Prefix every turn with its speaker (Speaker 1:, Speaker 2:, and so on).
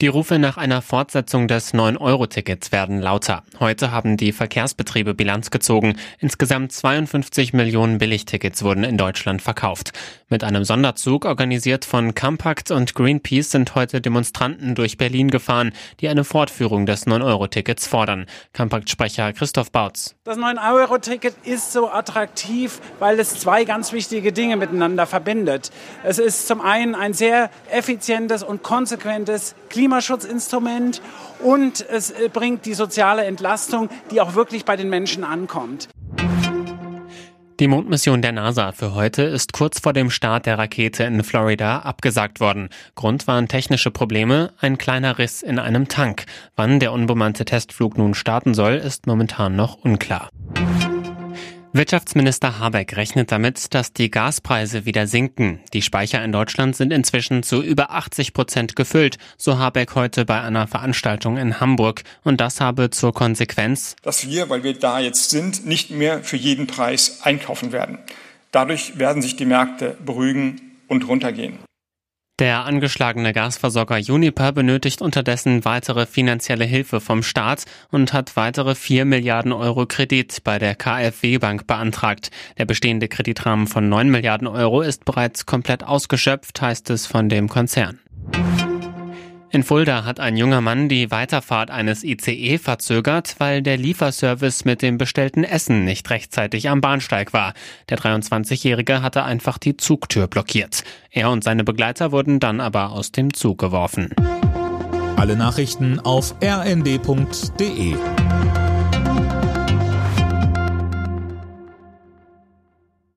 Speaker 1: Die Rufe nach einer Fortsetzung des 9-Euro-Tickets werden lauter. Heute haben die Verkehrsbetriebe Bilanz gezogen. Insgesamt 52 Millionen Billigtickets wurden in Deutschland verkauft. Mit einem Sonderzug, organisiert von Compact und Greenpeace, sind heute Demonstranten durch Berlin gefahren, die eine Fortführung des 9-Euro-Tickets fordern. Compact-Sprecher Christoph Bautz.
Speaker 2: Das 9-Euro-Ticket ist so attraktiv, weil es zwei ganz wichtige Dinge miteinander verbindet. Es ist zum einen ein sehr effizientes und konsequentes Klima Klimaschutzinstrument und es äh, bringt die soziale Entlastung, die auch wirklich bei den Menschen ankommt.
Speaker 1: Die Mondmission der NASA für heute ist kurz vor dem Start der Rakete in Florida abgesagt worden. Grund waren technische Probleme, ein kleiner Riss in einem Tank. Wann der unbemannte Testflug nun starten soll, ist momentan noch unklar. Wirtschaftsminister Habeck rechnet damit, dass die Gaspreise wieder sinken. Die Speicher in Deutschland sind inzwischen zu über 80 Prozent gefüllt, so Habeck heute bei einer Veranstaltung in Hamburg. Und das habe zur Konsequenz,
Speaker 3: dass wir, weil wir da jetzt sind, nicht mehr für jeden Preis einkaufen werden. Dadurch werden sich die Märkte beruhigen und runtergehen.
Speaker 1: Der angeschlagene Gasversorger Uniper benötigt unterdessen weitere finanzielle Hilfe vom Staat und hat weitere 4 Milliarden Euro Kredit bei der KfW Bank beantragt. Der bestehende Kreditrahmen von 9 Milliarden Euro ist bereits komplett ausgeschöpft, heißt es von dem Konzern. In Fulda hat ein junger Mann die Weiterfahrt eines ICE verzögert, weil der Lieferservice mit dem bestellten Essen nicht rechtzeitig am Bahnsteig war. Der 23-Jährige hatte einfach die Zugtür blockiert. Er und seine Begleiter wurden dann aber aus dem Zug geworfen.
Speaker 4: Alle Nachrichten auf rnd.de